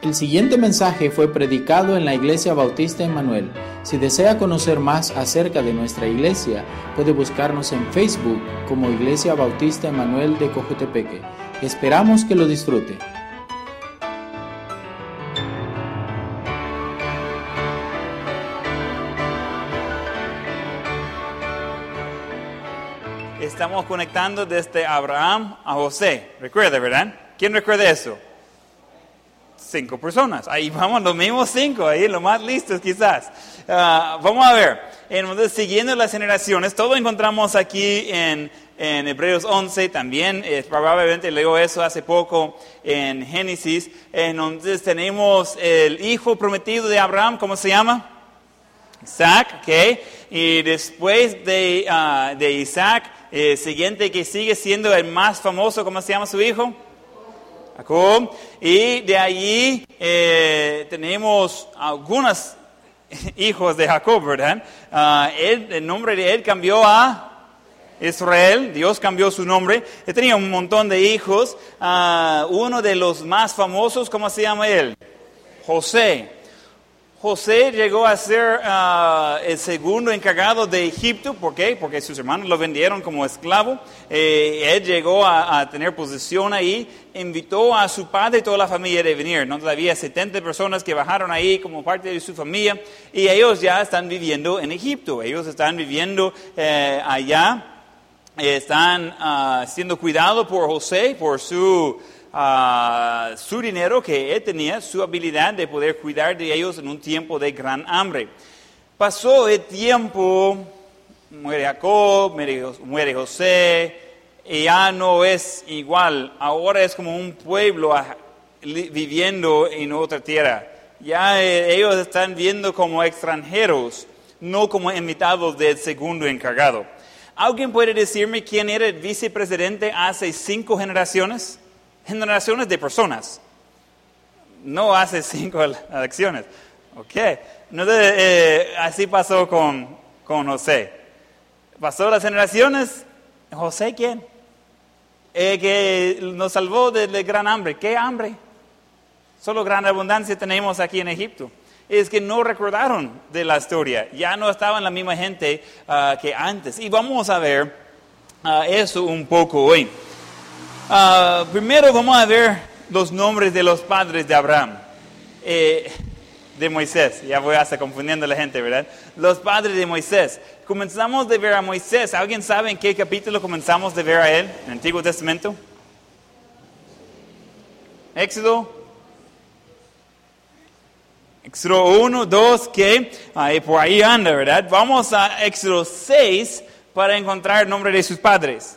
El siguiente mensaje fue predicado en la Iglesia Bautista Emanuel. Si desea conocer más acerca de nuestra iglesia, puede buscarnos en Facebook como Iglesia Bautista Emanuel de Cojutepeque. Esperamos que lo disfrute. Estamos conectando desde Abraham a José. Recuerda, ¿verdad? ¿Quién recuerda eso? Cinco personas. Ahí vamos, los mismos cinco, ahí los más listos quizás. Ah, vamos a ver, entonces siguiendo las generaciones, todo encontramos aquí en, en Hebreos 11, también eh, probablemente leo eso hace poco en Génesis. Entonces tenemos el hijo prometido de Abraham, ¿cómo se llama? Isaac, ¿ok? Y después de, ah, de Isaac, el siguiente que sigue siendo el más famoso, ¿cómo se llama su hijo? Jacob. Y de allí eh, tenemos algunos hijos de Jacob, ¿verdad? Ah, el nombre de él cambió a Israel, Dios cambió su nombre. Él tenía un montón de hijos. Ah, uno de los más famosos, ¿cómo se llama él? José. José llegó a ser ah, el segundo encargado de Egipto, ¿por qué? Porque sus hermanos lo vendieron como esclavo. Eh, él llegó a, tener posición ahí, invitó a su padre y toda la familia de venir. ¿no? Todavía 70 personas que bajaron ahí como parte de su familia y ellos ya están viviendo en Egipto. Ellos están viviendo eh, allá, están ah, siendo cuidados por José, por su su dinero que él tenía, su habilidad de poder cuidar de ellos en un tiempo de gran hambre. Pasó el tiempo, muere Jacob, muere José, y ya no es igual, ahora es como un pueblo viviendo en otra tierra. Ya eh, ellos están viendo como extranjeros, no como invitados del segundo encargado. ¿Alguien puede decirme quién era el vicepresidente hace cinco generaciones? generaciones de personas. No hace cinco elecciones. Ok. Eh, así pasó con, con José. Pasó las generaciones. ¿José quién? Eh, que nos salvó del gran hambre. ¿Qué hambre? Solo gran abundancia tenemos aquí en Egipto. Es que no recordaron de la historia. Ya no estaban la misma gente ah, que antes. Y vamos a ver ah, eso un poco hoy. Ah, primero vamos a ver los nombres de los padres de Abraham, eh, de Moisés. Ya voy hasta confundiendo a la gente, ¿verdad? Los padres de Moisés. Comenzamos de ver a Moisés. ¿Alguien sabe en qué capítulo comenzamos de ver a él en el Antiguo Testamento? Éxodo. Éxodo 1, 2, que ahí por ahí anda, ¿verdad? Vamos a Éxodo 6 para encontrar el nombre de sus padres.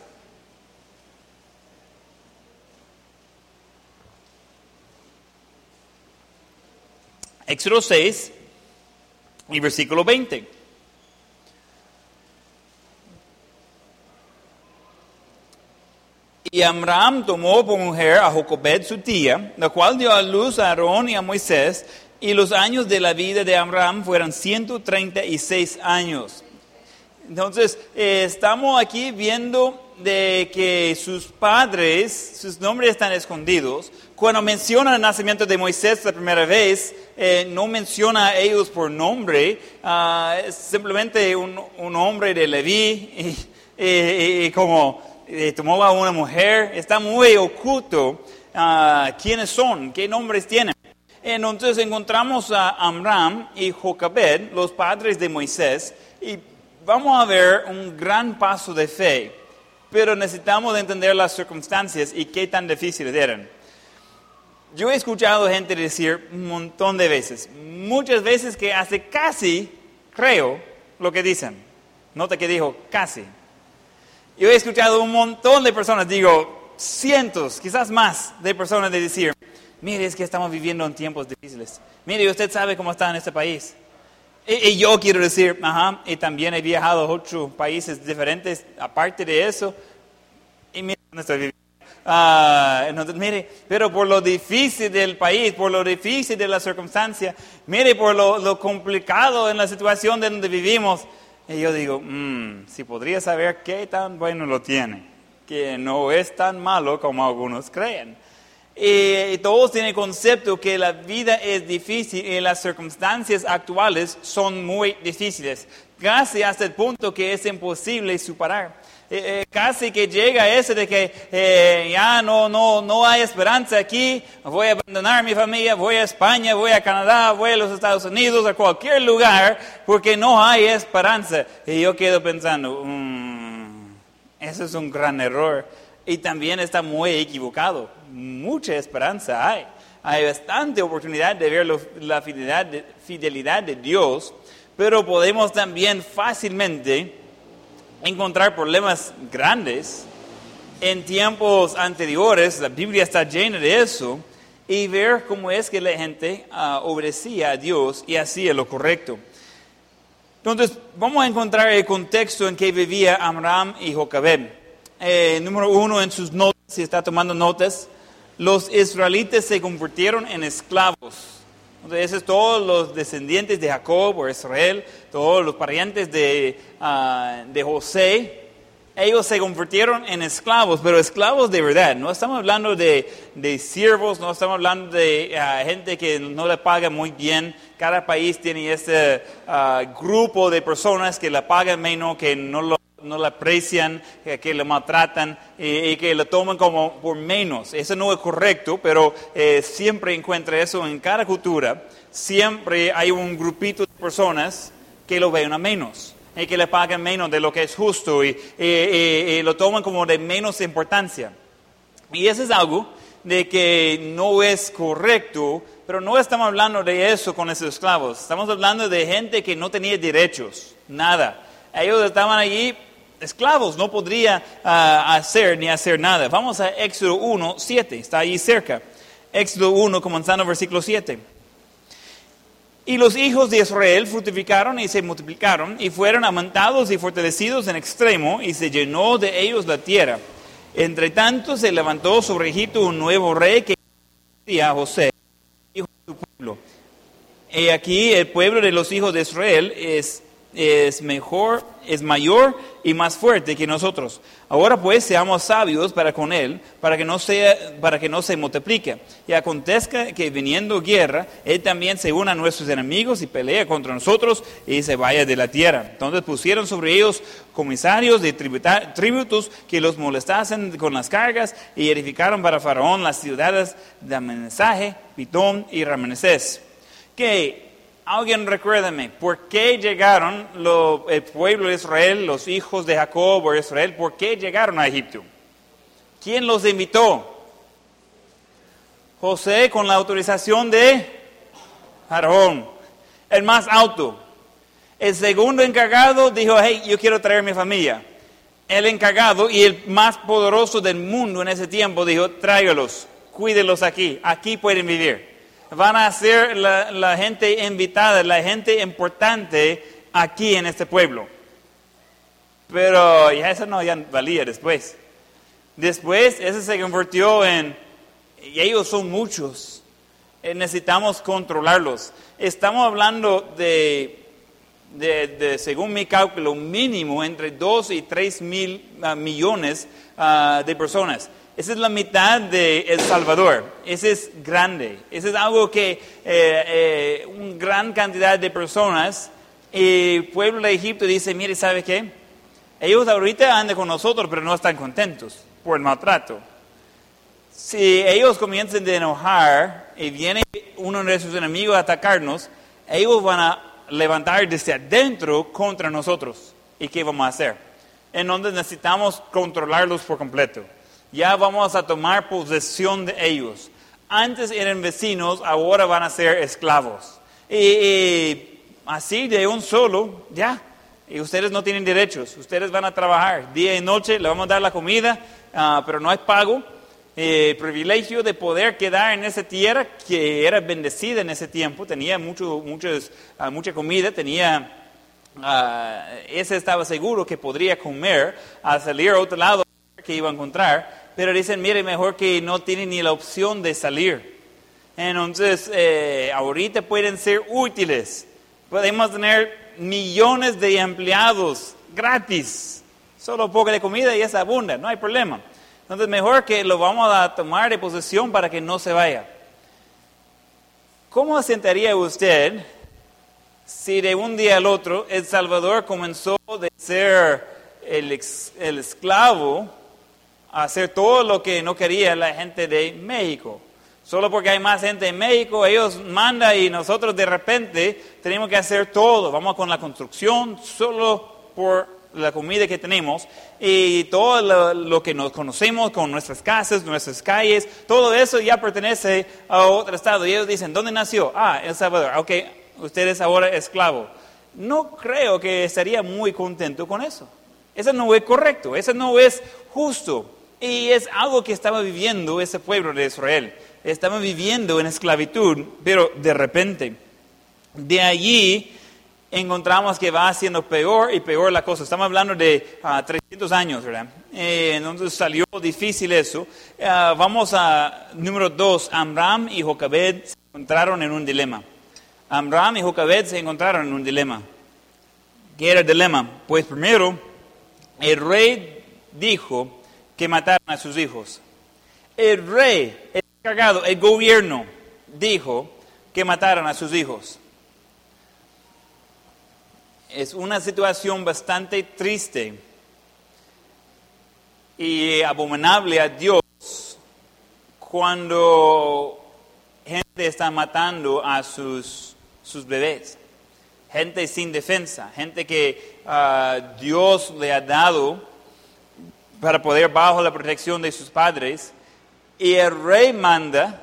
Éxodo 6 y versículo 20. Y Abraham tomó por mujer a Jocobed su tía, la cual dio a luz a Aarón y a Moisés, y los años de la vida de Abraham fueron 136 años. Entonces, eh, estamos aquí viendo de que sus padres, sus nombres están escondidos. Cuando menciona el nacimiento de Moisés la primera vez, eh, no menciona a ellos por nombre, ah, simplemente un, un, hombre de Leví y, como eh, tomó a una mujer, está muy oculto uh, quiénes son, qué nombres tienen. Entonces encontramos a Amram y Jocabed, los padres de Moisés, y vamos a ver un gran paso de fe pero necesitamos entender las circunstancias y qué tan difíciles eran. Yo he escuchado gente decir un montón de veces, muchas veces que hace casi creo lo que dicen. Nota que dijo casi. Yo he escuchado un montón de personas, digo cientos, quizás más, de personas de decir, mire, es que estamos viviendo en tiempos difíciles. Mire, usted sabe cómo está en este país. Y, yo quiero decir, ajá, y también he viajado a otros países diferentes, aparte de eso, y mire dónde estoy viviendo. Ah, mire, pero por lo difícil del país, por lo difícil de la circunstancia, mire por lo, complicado en la situación de donde vivimos, y yo digo, mmm, si podría saber qué tan bueno lo tiene, que no es tan malo como algunos creen. Y todos tienen el concepto que la vida es difícil y las circunstancias actuales son muy difíciles, casi hasta el punto que es imposible superar. Eh, eh, casi que llega ese de que eh, ya no, no, no hay esperanza aquí, voy a abandonar mi familia, voy a España, voy a Canadá, voy a los Estados Unidos, a cualquier lugar, porque no hay esperanza. Y yo quedo pensando, mm, eso es un gran error. Y también está muy equivocado. Mucha esperanza hay. Hay bastante oportunidad de ver la fidelidad de, Dios, pero podemos también fácilmente encontrar problemas grandes en tiempos anteriores, la Biblia está llena de eso, y ver cómo es que la gente uh, obedecía a Dios y hacía lo correcto. Entonces, vamos a encontrar el contexto en que vivía Amram y Jocabed. Eh, número uno, en sus notas, si está tomando notas, los israelitas se convirtieron en esclavos. Entonces, todos los descendientes de Jacob o Israel, todos los parientes de, ah, de José, ellos se convirtieron en esclavos, pero esclavos de verdad. No estamos hablando de, de siervos, no estamos hablando de ah, gente que no le paga muy bien. Cada país tiene este ah, grupo de personas que le pagan menos, que no lo no la aprecian, que, lo maltratan y, que lo toman como por menos. Eso no es correcto, pero eh, siempre encuentra eso en cada cultura. Siempre hay un grupito de personas que lo ven a menos y que le pagan menos de lo que es justo y, lo toman como de menos importancia. Y eso es algo de que no es correcto, pero no estamos hablando de eso con esos esclavos. Estamos hablando de gente que no tenía derechos, nada. Ellos estaban allí esclavos, no podría ah, hacer ni hacer nada. Vamos a Éxodo 1, 7, está ahí cerca. Éxodo 1, comenzando versículo 7. Y los hijos de Israel fructificaron y se multiplicaron y fueron amantados y fortalecidos en extremo y se llenó de ellos la tierra. Entre tanto se levantó sobre Egipto un nuevo rey que a José, hijo de su pueblo. Y aquí el pueblo de los hijos de Israel es es mejor, es mayor y más fuerte que nosotros. Ahora pues seamos sabios para con él, para que no sea, para que no se multiplique. Y acontezca que viniendo guerra, él también se una a nuestros enemigos y pelea contra nosotros y se vaya de la tierra. Entonces pusieron sobre ellos comisarios de tributos que los molestasen con las cargas y edificaron para Faraón las ciudades de Amenazaje, Pitón y Ramenesés. Que Alguien recuérdame, ¿por qué llegaron el pueblo de Israel, los hijos de Jacob o Israel, por qué llegaron a Egipto? ¿Quién los invitó? José con la autorización de Faraón, el más alto. El segundo encargado dijo, hey, yo quiero traer mi familia. El encargado y el más poderoso del mundo en ese tiempo dijo, tráigalos, cuídelos aquí, aquí pueden vivir van a ser la, gente invitada, la gente importante aquí en este pueblo. Pero ya eso no ya valía después. Después, ese se convirtió en, y ellos son muchos, eh, necesitamos controlarlos. Estamos hablando de, de, según mi cálculo, mínimo entre 2 y 3 mil ah, millones ah, de personas. Esa es la mitad de El Salvador. Ese es grande. Ese es algo que eh, eh, una gran cantidad de personas, el pueblo de Egipto dice, mire, ¿sabe qué? Ellos ahorita andan con nosotros, pero no están contentos por el maltrato. Si ellos comienzan a enojar y viene uno de sus enemigos a atacarnos, ellos van a levantar desde adentro contra nosotros. ¿Y qué vamos a hacer? En donde necesitamos controlarlos por completo ya vamos a tomar posesión de ellos. Antes eran vecinos, ahora van a ser esclavos. Y, así de un solo, ya. Y ustedes no tienen derechos, ustedes van a trabajar día y noche, le vamos a dar la comida, ah, pero no hay pago. Eh, privilegio de poder quedar en esa tierra que era bendecida en ese tiempo, tenía mucho, ah, mucha comida, tenía, uh, ese estaba seguro que podría comer, a salir a otro lado que iba a encontrar, pero dicen, mire, mejor que no tienen ni la opción de salir. Entonces, eh, ahorita pueden ser útiles. Podemos tener millones de empleados gratis. Solo poco de comida y es abunda, no hay problema. Entonces mejor que lo vamos a tomar de posesión para que no se vaya. ¿Cómo sentaría usted si de un día al otro El Salvador comenzó de ser el, el esclavo hacer todo lo que no quería la gente de México? Solo porque hay más gente en México, ellos mandan y nosotros de repente tenemos que hacer todo. Vamos con la construcción solo por la comida que tenemos y todo lo, que nos conocemos con nuestras casas, nuestras calles, todo eso ya pertenece a otro estado. Y ellos dicen, ¿dónde nació? Ah, El Salvador. Ok, usted es ahora esclavo. No creo que estaría muy contento con eso. Eso no es correcto, eso no es justo. Y es algo que estaba viviendo ese pueblo de Israel estaba viviendo en esclavitud, pero de repente, de allí encontramos que va haciendo peor y peor la cosa. Estamos hablando de 300 ah, años, ¿verdad? Eh, entonces salió difícil eso. Ah, vamos a número dos. Amram y Jocabed se encontraron en un dilema. Amram y Jocabed se encontraron en un dilema. ¿Qué era el dilema? Pues primero, el rey dijo que mataran a sus hijos. El rey, Cagado, el gobierno dijo que mataran a sus hijos. Es una situación bastante triste y abominable a Dios cuando gente está matando a sus, sus bebés. Gente sin defensa, gente que ah, Dios le ha dado para poder bajo la protección de sus padres y el rey manda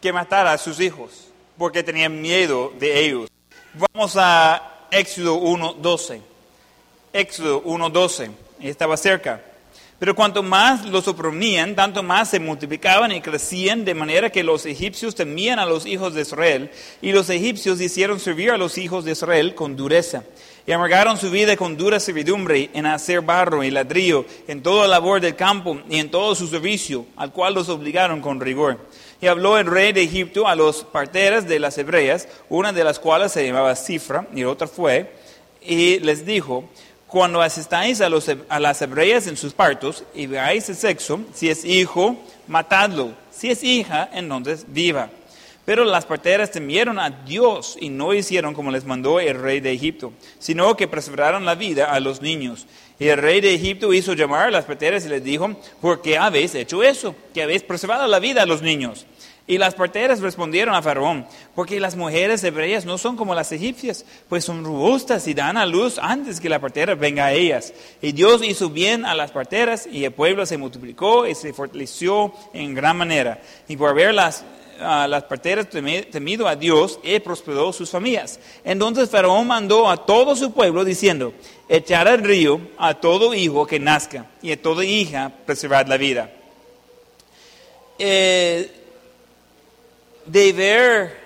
que matara a sus hijos, porque tenían miedo de ellos. Vamos a Éxodo 1.12. Éxodo 1.12, estaba cerca. Pero cuanto más los oprimían, tanto más se multiplicaban y crecían, de manera que los egipcios temían a los hijos de Israel, y los egipcios hicieron servir a los hijos de Israel con dureza y amargaron su vida con dura servidumbre en hacer barro y ladrillo, en toda labor del campo y en todo su servicio, al cual los obligaron con rigor. Y habló el rey de Egipto a los parteras de las hebreas, una de las cuales se llamaba Cifra y otra fue, y les dijo, cuando asistáis a, los, a las hebreas en sus partos y veáis el sexo, si es hijo, matadlo, si es hija, entonces viva. Pero las parteras temieron a Dios y no hicieron como les mandó el rey de Egipto, sino que preservaron la vida a los niños. Y el rey de Egipto hizo llamar a las parteras y les dijo, ¿por qué habéis hecho eso? Que habéis preservado la vida a los niños. Y las parteras respondieron a Faraón, porque las mujeres hebreas no son como las egipcias, pues son robustas y dan a luz antes que la partera venga a ellas. Y Dios hizo bien a las parteras y el pueblo se multiplicó y se fortaleció en gran manera. Y por haberlas las parteras temido a Dios y prosperó sus familias. Entonces Faraón mandó a todo su pueblo diciendo, echar al río a todo hijo que nazca y a toda hija preservar la vida. Eh, de ver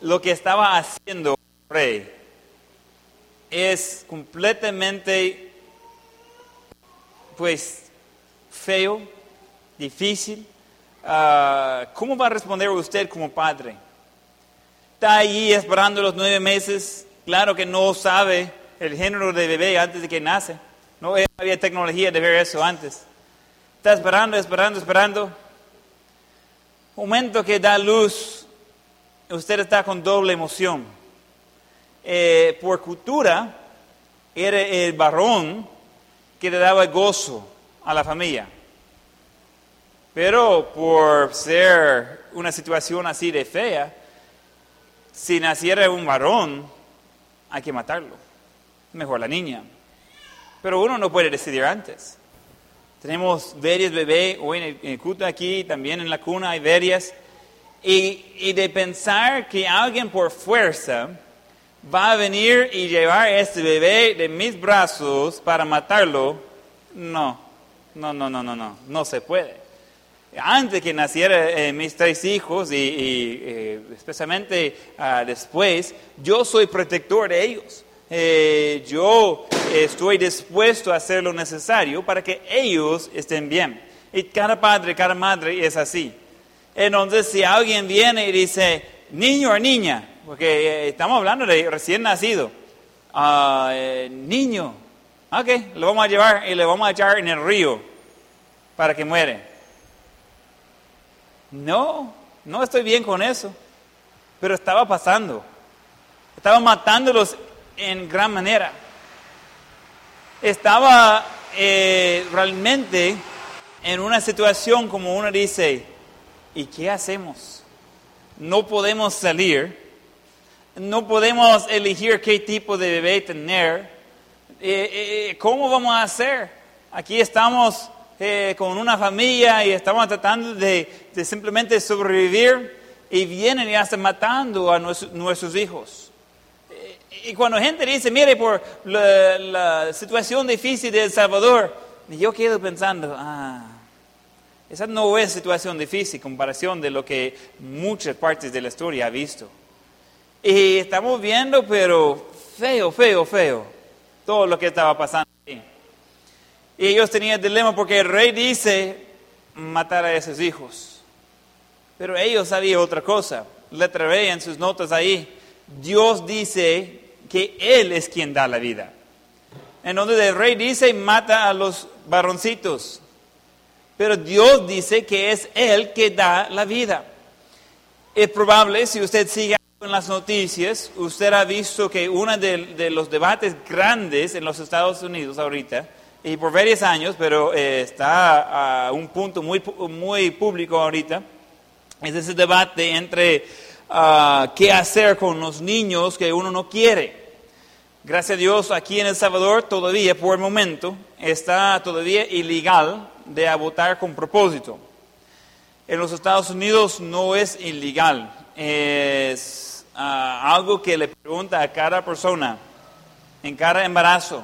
lo que estaba haciendo el rey es completamente pues feo, difícil, Ah, ¿cómo va a responder usted como padre? Está ahí esperando los nueve meses, claro que no sabe el género de bebé antes de que nace. No había tecnología de ver eso antes. Está esperando, esperando, esperando. Momento que da luz, usted está con doble emoción. Eh, por cultura, era el varón que le daba gozo a la familia. Pero por ser una situación así de fea, si naciera un varón, hay que matarlo. Mejor la niña. Pero uno no puede decidir antes. Tenemos varios bebés, hoy en el, culto aquí, también en la cuna hay varias. Y, y, de pensar que alguien por fuerza va a venir y llevar a este bebé de mis brazos para matarlo, no, no, no, no, no, no, no se puede antes que nacieran eh, mis tres hijos y, eh, especialmente ah, después, yo soy protector de ellos. Eh, yo estoy dispuesto a hacer lo necesario para que ellos estén bien. Y cada padre, cada madre es así. Entonces, si alguien viene y dice, niño o niña, porque estamos hablando de recién nacido, ah, niño, ok, lo vamos a llevar y le vamos a echar en el río para que muere. No, no estoy bien con eso. Pero estaba pasando. Estaba matándolos en gran manera. Estaba eh, realmente en una situación como uno dice, ¿y qué hacemos? No podemos salir, no podemos elegir qué tipo de bebé tener. Eh, eh, ¿Cómo vamos a hacer? Aquí estamos con una familia y estamos tratando de, simplemente sobrevivir y vienen y hasta matando a nuestros hijos. Y cuando gente dice, mire, por la, situación difícil de El Salvador, yo quedo pensando, ah, esa no es situación difícil en comparación de lo que muchas partes de la historia ha visto. Y estamos viendo, pero feo, feo, feo, todo lo que estaba pasando. Y ellos tenían el dilema porque el rey dice matar a esos hijos. Pero ellos sabían otra cosa. Letra B en sus notas ahí. Dios dice que Él es quien da la vida. En donde el rey dice, mata a los varoncitos. Pero Dios dice que es Él que da la vida. Es probable, si usted sigue en las noticias, usted ha visto que uno de, los debates grandes en los Estados Unidos ahorita, y por varios años, pero eh, está a un punto muy, muy público ahorita, es ese debate entre ah, qué hacer con los niños que uno no quiere. Gracias a Dios, aquí en El Salvador todavía, por el momento, está todavía ilegal de abortar con propósito. En los Estados Unidos no es ilegal, es ah, algo que le pregunta a cada persona en cada embarazo,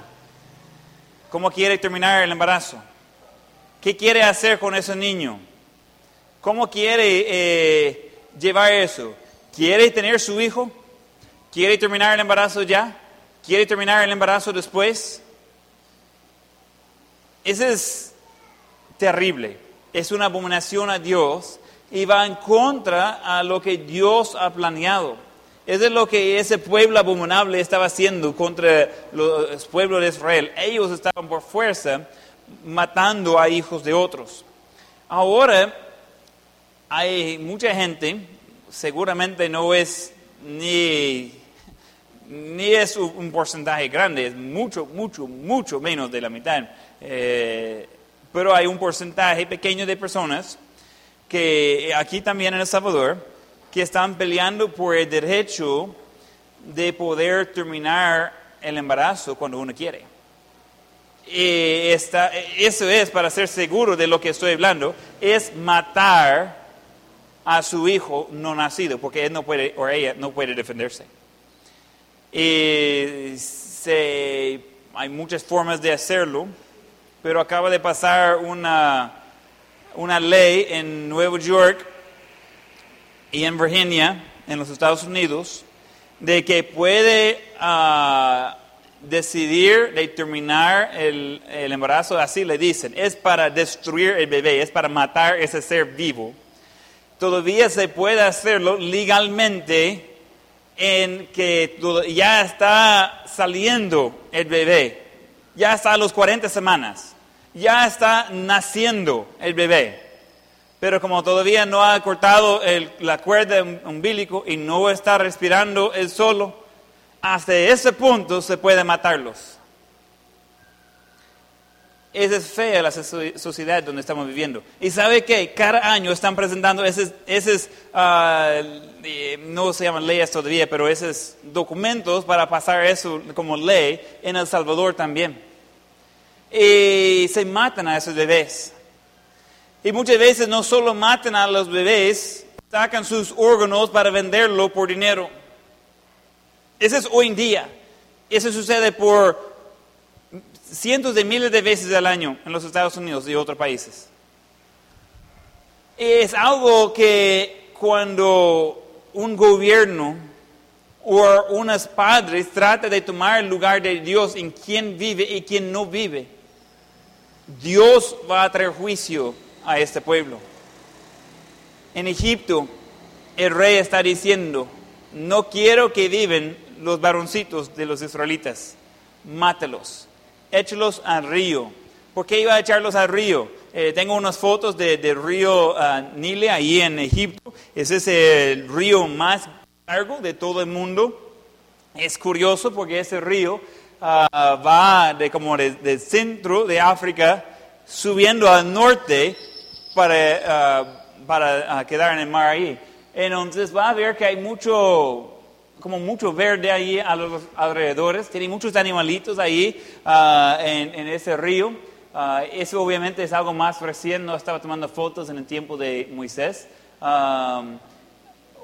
¿cómo quiere terminar el embarazo? ¿Qué quiere hacer con ese niño? ¿Cómo quiere eh, llevar eso? ¿Quiere tener su hijo? ¿Quiere terminar el embarazo ya? Quiere terminar el embarazo después. Eso es terrible, es una abominación a Dios y va en contra a lo que Dios ha planeado. Eso es lo que ese pueblo abominable estaba haciendo contra los pueblos de Israel. Ellos estaban por fuerza matando a hijos de otros. Ahora hay mucha gente, seguramente no es ni ni es un porcentaje grande, es mucho, mucho, mucho menos de la mitad. Eh, pero hay un porcentaje pequeño de personas que aquí también en El Salvador, que están peleando por el derecho de poder terminar el embarazo cuando uno quiere. Y eso es, para ser seguro de lo que estoy hablando, es matar a su hijo no nacido, porque él no puede, o ella no puede defenderse. Y hay muchas formas de hacerlo, pero acaba de pasar una, una ley en Nueva York y en Virginia, en los Estados Unidos, de que puede ah, decidir de terminar el, el, embarazo, así le dicen, es para destruir el bebé, es para matar ese ser vivo. Todavía se puede hacerlo legalmente en que ya está saliendo el bebé, ya está a los 40 semanas, ya está naciendo el bebé. Pero como todavía no ha cortado la cuerda umbilical y no está respirando él solo, hasta ese punto se puede matarlos. Esa es fea la sociedad donde estamos viviendo. Y sabe que cada año están presentando esos, esos uh, no se llaman leyes todavía, pero esos documentos para pasar eso como ley en El Salvador también. Y se matan a esos bebés. Y muchas veces no solo matan a los bebés, sacan sus órganos para venderlo por dinero. Eso es hoy en día. Eso sucede por cientos de miles de veces al año en los Estados Unidos y otros países. Es algo que cuando un gobierno o unos padres trata de tomar el lugar de Dios en quien vive y quien no vive, Dios va a traer juicio a este pueblo. En Egipto, el rey está diciendo, no quiero que viven los varoncitos de los israelitas, mátelos échelos al río. ¿Por qué iba a echarlos al río? Eh, tengo unas fotos del de río uh, Nile ahí en Egipto. Ese es el río más largo de todo el mundo. Es curioso porque ese río uh, va de, como del centro de África subiendo al norte para, uh, para quedar en el mar ahí. Entonces va a ver que hay mucho como mucho verde ahí a los alrededores, tiene muchos animalitos ahí en, en, ese río. Uh, eso obviamente es algo más recién, no estaba tomando fotos en el tiempo de Moisés. Um,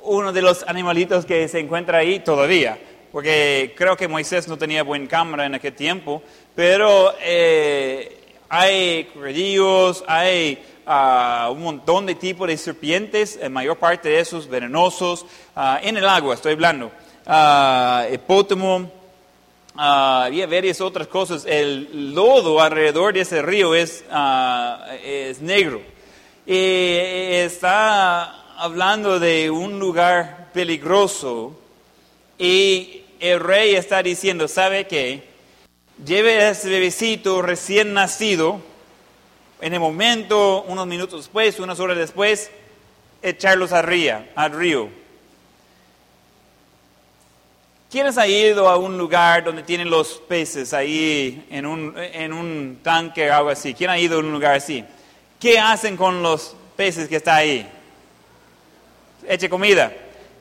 uno de los animalitos que se encuentra ahí todavía, porque creo que Moisés no tenía buena cámara en aquel tiempo, pero eh, hay crocodilios, hay uh, un montón de tipos de serpientes, la mayor parte de esos venenosos, uh, en el agua estoy hablando, hipótamo, Ah, había varias otras cosas. El lodo alrededor de ese río es, ah, es negro. Y está hablando de un lugar peligroso y el rey está diciendo, ¿sabe qué? Lleve a ese bebecito recién nacido, en el momento, unos minutos después, unas horas después, echarlos al río. Al río ¿Quiénes ha ido a un lugar donde tienen los peces ahí en un, en un tanque o algo así? ¿Quién ha ido a un lugar así? ¿Qué hacen con los peces que está ahí? Eche comida.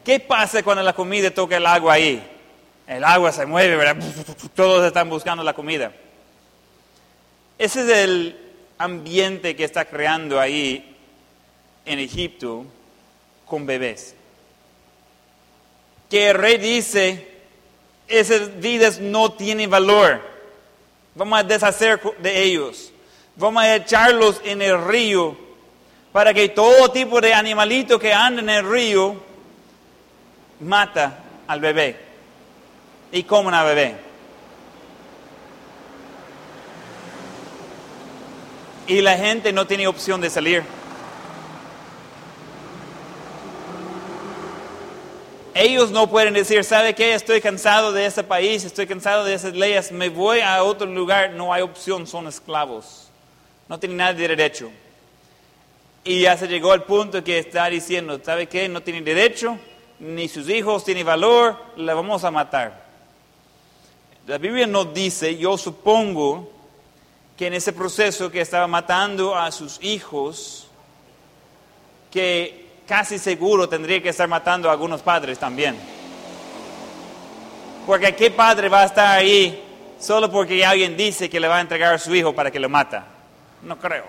¿Qué pasa cuando la comida toca el agua ahí? El agua se mueve, ¿verdad? Todos están buscando la comida. Ese es el ambiente que está creando ahí en Egipto con bebés. Que el rey dice, esas vidas no tienen valor. Vamos a deshacer de ellos. Vamos a echarlos en el río para que todo tipo de animalito que anda en el río mata al bebé y coman al bebé. Y la gente no tiene opción de salir. Ellos no pueden decir, ¿sabe qué? Estoy cansado de ese país, estoy cansado de esas leyes, me voy a otro lugar. No hay opción, son esclavos. No tienen nada de derecho. Y ya se llegó al punto que está diciendo, ¿sabe qué? No tienen derecho, ni sus hijos tienen valor, la vamos a matar. La Biblia nos dice, yo supongo que en ese proceso que estaba matando a sus hijos, que casi seguro tendría que estar matando a algunos padres también. Porque ¿qué padre va a estar ahí solo porque alguien dice que le va a entregar a su hijo para que lo mata? No creo.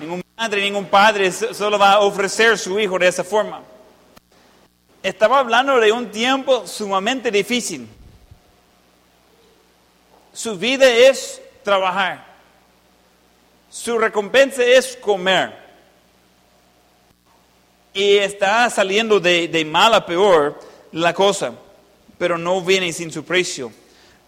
Ningún madre, ningún padre solo va a ofrecer su hijo de esa forma. Estaba hablando de un tiempo sumamente difícil. Su vida es trabajar. Su recompensa es comer. Y está saliendo de, mal a peor la cosa, pero no viene sin su precio.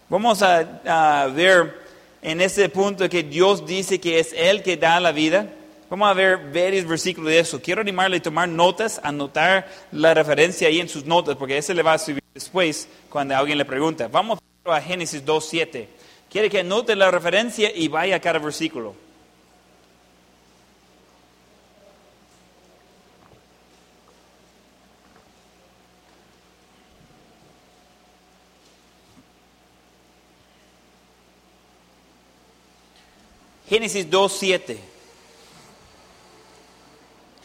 Vamos a, ver en ese punto que Dios dice que es Él que da la vida. Vamos a ver varios versículos de eso. Quiero animarle a tomar notas, anotar la referencia ahí en sus notas, porque ese le va a subir después cuando alguien le pregunta. Vamos a Génesis 2.7. Quiere que anote la referencia y vaya a cada versículo. Génesis 2.7.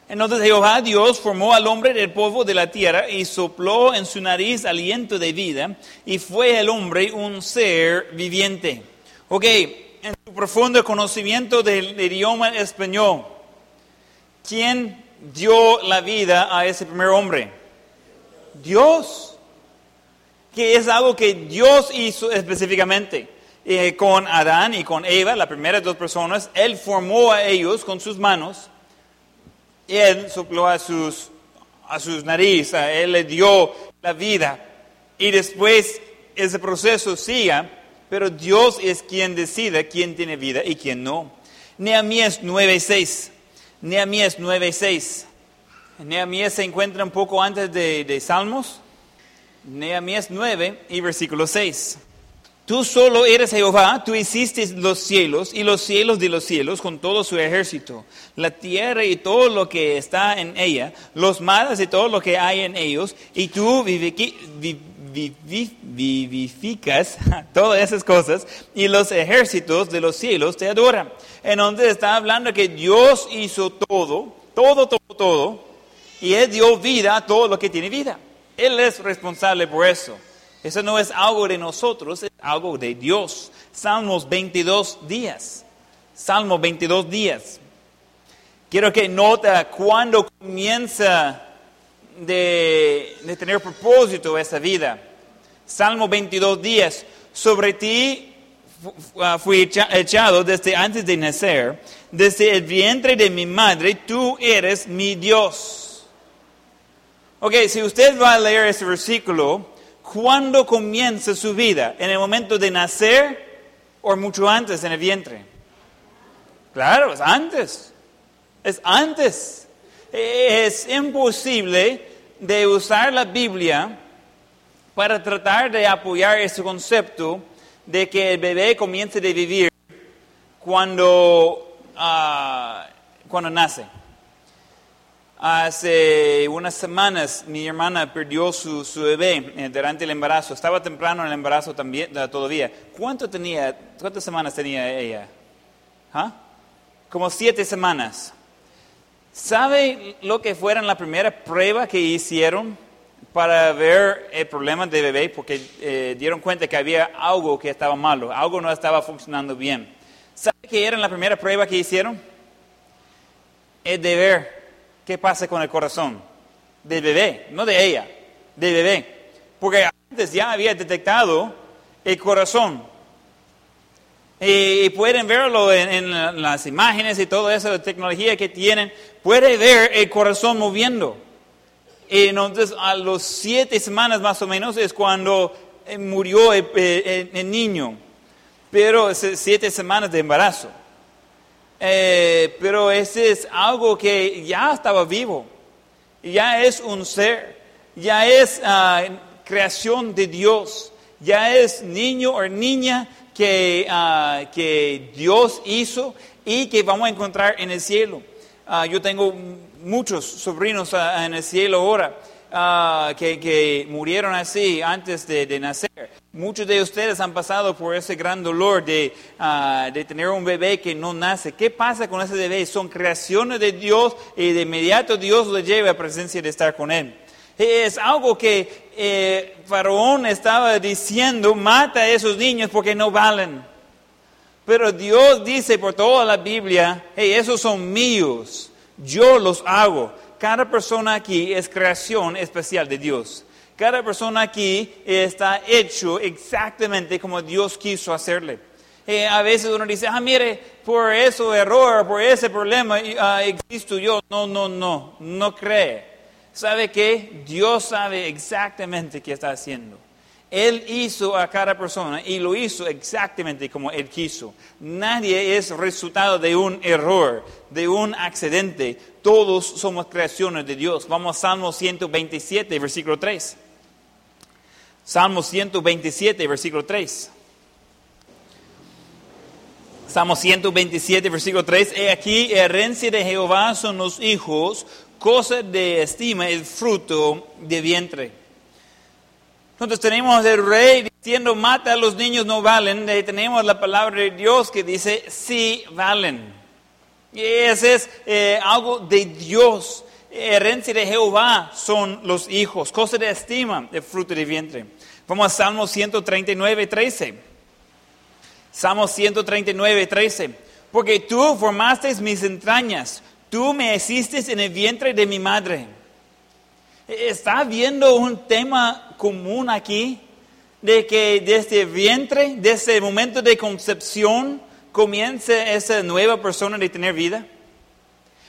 Entonces Jehová Dios formó al hombre del polvo de la tierra y sopló en su nariz aliento de vida y fue el hombre un ser viviente. Ok, en su profundo conocimiento del idioma español, ¿quién dio la vida a ese primer hombre? Dios. Que es algo que Dios hizo específicamente. Eh, con Adán y con Eva, las primeras dos personas, Él formó a ellos con sus manos, y Él sopló a sus, a sus narices, Él le dio la vida, y después ese proceso sigue, pero Dios es quien decide quién tiene vida y quién no. Nehemías 9.6, Nehemías 9.6, Nehemías se encuentra un poco antes de, de Salmos, Nehemías 9 y versículo 6. Tú solo eres Jehová, tú hiciste los cielos y los cielos de los cielos con todo su ejército, la tierra y todo lo que está en ella, los mares y todo lo que hay en ellos, y tú vivificas todas esas cosas, y los ejércitos de los cielos te adoran. Entonces está hablando que Dios hizo todo, todo, todo, todo, y Él dio vida a todo lo que tiene vida. Él es responsable por eso. Eso no es algo de nosotros, es algo de Dios. Salmos 22 días. Salmo 22 días. Quiero que nota cuando comienza de, tener propósito esa vida. Salmo 22 días. Sobre ti fui echado desde antes de nacer, desde el vientre de mi madre, tú eres mi Dios. Ok, si usted va a leer ese versículo, ¿Cuándo comienza su vida? ¿En el momento de nacer o mucho antes en el vientre? Claro, es antes. Es antes. Es imposible de usar la Biblia para tratar de apoyar ese concepto de que el bebé comience a vivir cuando, ah, cuando nace. Hace unas semanas mi hermana perdió su, su bebé eh, durante el embarazo. Estaba temprano en el embarazo también, todavía. ¿Cuánto tenía, ¿Cuántas semanas tenía ella? ¿Ah? Como siete semanas. ¿Sabe lo que fuera la primera prueba que hicieron para ver el problema del bebé? Porque eh, dieron cuenta que había algo que estaba malo, algo no estaba funcionando bien. ¿Sabe qué era la primera prueba que hicieron? El deber ¿Qué pasa con el corazón? Del bebé, no de ella, del bebé. Porque antes ya había detectado el corazón. Y, pueden verlo en, las imágenes y toda esa tecnología que tienen. Puede ver el corazón moviendo. Y entonces a los siete semanas más o menos es cuando eh, murió el niño. Pero siete semanas de embarazo. Eh, pero ese es algo que ya estaba vivo, ya es un ser, ya es ah, creación de Dios, ya es niño o niña que, ah, que Dios hizo y que vamos a encontrar en el cielo. Ah, yo tengo muchos sobrinos en el cielo ahora. Que, murieron así antes de, nacer. Muchos de ustedes han pasado por ese gran dolor ah, de, tener un bebé que no nace. ¿Qué pasa con ese bebé? Son creaciones de Dios y de inmediato Dios lo lleva a presencia de estar con él. Es algo que eh, Faraón estaba diciendo, mata a esos niños porque no valen. Pero Dios dice por toda la Biblia, hey, esos son míos, yo los hago. Cada persona aquí es creación especial de Dios. Cada persona aquí está hecho exactamente como Dios quiso hacerle. Eh, a veces uno dice, ah, mire, por ese error, por ese problema uh, existo yo. No, no, no, no cree. ¿Sabe qué? Dios sabe exactamente qué está haciendo. Él hizo a cada persona y lo hizo exactamente como Él quiso. Nadie es resultado de un error, de un accidente. Todos somos creaciones de Dios. Vamos a Salmo 127, versículo 3. Salmo 127, versículo 3. Salmo 127, versículo 3. He aquí, herencia de Jehová son los hijos, cosa de estima, el fruto de vientre. Entonces tenemos el rey diciendo, mata a los niños, no valen. Y tenemos la palabra de Dios que dice, sí valen. Y ese es eh, algo de Dios herencia de Jehová son los hijos, cosa de estima, el fruto de vientre. Vamos a Salmo 139, 13. Salmo 139, 13. Porque tú formaste mis entrañas, tú me hiciste en el vientre de mi madre. ¿Está viendo un tema común aquí? De que desde el vientre, desde el momento de concepción, comienza esa nueva persona de tener vida.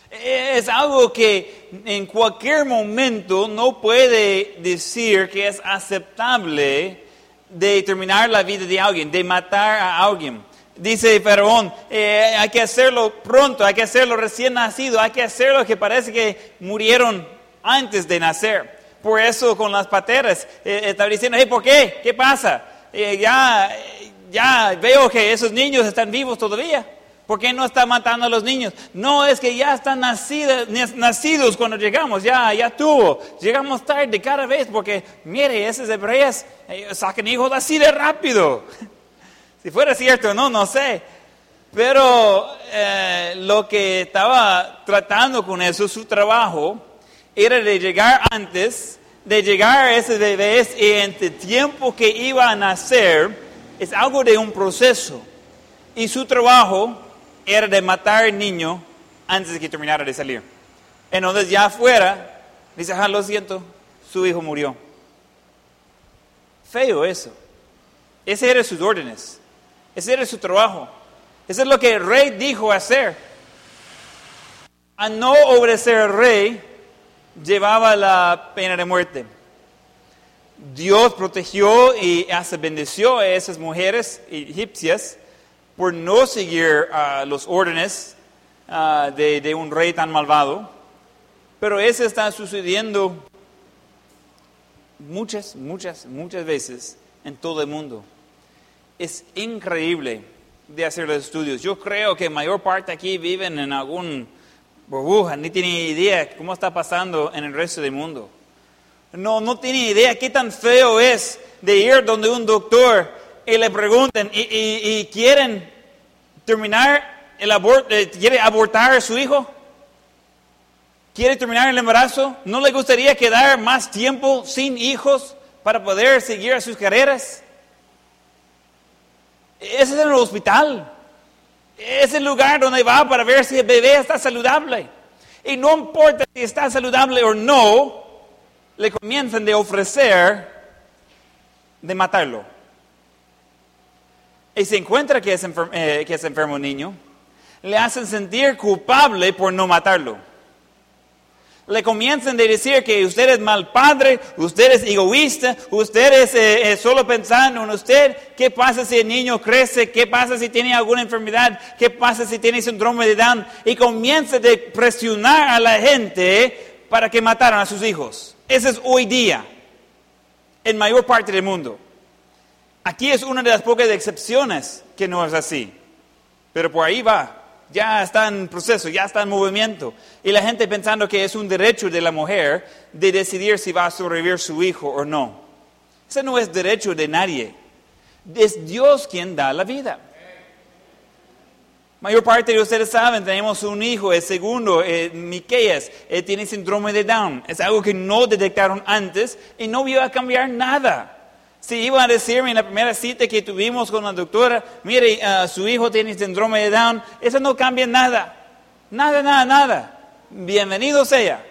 Es algo que en cualquier momento no puede decir que es aceptable de terminar la vida de alguien, de matar a alguien. Dice Faraón, eh, hay que hacerlo pronto, hay que hacerlo recién nacido, hay que hacerlo que parece que murieron antes de nacer. Por eso con las pateras eh, estaba diciendo, ¿por qué? ¿Qué pasa? eh, ya, ya veo que esos niños están vivos todavía. ¿Por qué no está matando a los niños? No, es que ya están nacidos, nacidos cuando llegamos, ya, ya tuvo. Llegamos tarde cada vez porque, mire, esos hebreos sacan hijos así de rápido. Si fuera cierto, no, no sé. Pero eh, lo que estaba tratando con eso, su trabajo, era de llegar antes, de llegar a ese bebé y en el tiempo que iba a nacer, es algo de un proceso. Y su trabajo era de matar al niño antes de que terminara de salir. Entonces ya afuera, dice, ah, lo siento, su hijo murió. Feo eso. Ese era sus órdenes. Ese era su trabajo. Eso es lo que el rey dijo hacer. A no obedecer al rey, llevaba la pena de muerte. Dios protegió y hasta bendeció a esas mujeres egipcias por no seguir uh, los órdenes uh, de, de, un rey tan malvado. Pero eso está sucediendo muchas, muchas, muchas veces en todo el mundo. Es increíble de hacer los estudios. Yo creo que mayor parte aquí viven en algún burbuja, ni tienen idea cómo está pasando en el resto del mundo. No, no tienen idea qué tan feo es de ir donde un doctor y le pregunten, ¿y, quieren terminar el aborto, eh, quiere abortar a su hijo? ¿Quiere terminar el embarazo? ¿No le gustaría quedar más tiempo sin hijos para poder seguir sus carreras? Ese es el hospital. Es el lugar donde va para ver si el bebé está saludable. Y no importa si está saludable o no, le comienzan de ofrecer de matarlo. Y se encuentra que es, enfermo, eh, que es enfermo niño, le hacen sentir culpable por no matarlo le comienzan a decir que usted es mal padre, usted es egoísta, usted es eh, eh, solo pensando en usted. ¿Qué pasa si el niño crece? ¿Qué pasa si tiene alguna enfermedad? ¿Qué pasa si tiene síndrome de Down? Y comienza a presionar a la gente para que mataran a sus hijos. Ese es hoy día, en mayor parte del mundo. Aquí es una de las pocas excepciones que no es así, pero por ahí va ya está en proceso, ya está en movimiento. Y la gente pensando que es un derecho de la mujer de decidir si va a sobrevivir su hijo o no. Ese no es derecho de nadie. Es Dios quien da la vida. Mayor parte de ustedes saben, tenemos un hijo, el segundo, eh, Miqueas, tiene síndrome de Down. Es algo que no detectaron antes y no iba a cambiar nada. Si iba a decirme en la primera cita que tuvimos con la doctora, mire, uh, su hijo tiene síndrome de Down, eso no cambia nada. Nada, nada, nada. Bienvenido sea.